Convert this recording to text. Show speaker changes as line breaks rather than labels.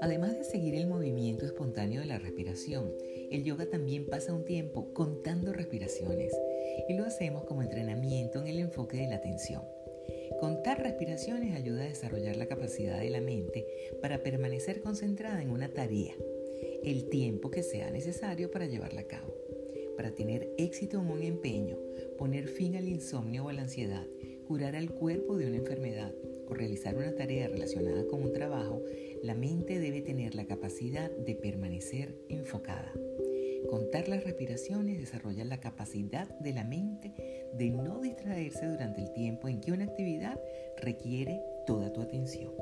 Además de seguir el movimiento espontáneo de la respiración, el yoga también pasa un tiempo contando respiraciones y lo hacemos como entrenamiento en el enfoque de la atención. Contar respiraciones ayuda a desarrollar la capacidad de la mente para permanecer concentrada en una tarea, el tiempo que sea necesario para llevarla a cabo. Para tener éxito en un empeño, poner fin al insomnio o a la ansiedad, curar al cuerpo de una enfermedad o realizar una tarea relacionada con un trabajo, la mente debe tener la capacidad de permanecer enfocada. Contar las respiraciones desarrolla la capacidad de la mente de no distraerse durante el tiempo en que una actividad requiere toda tu atención.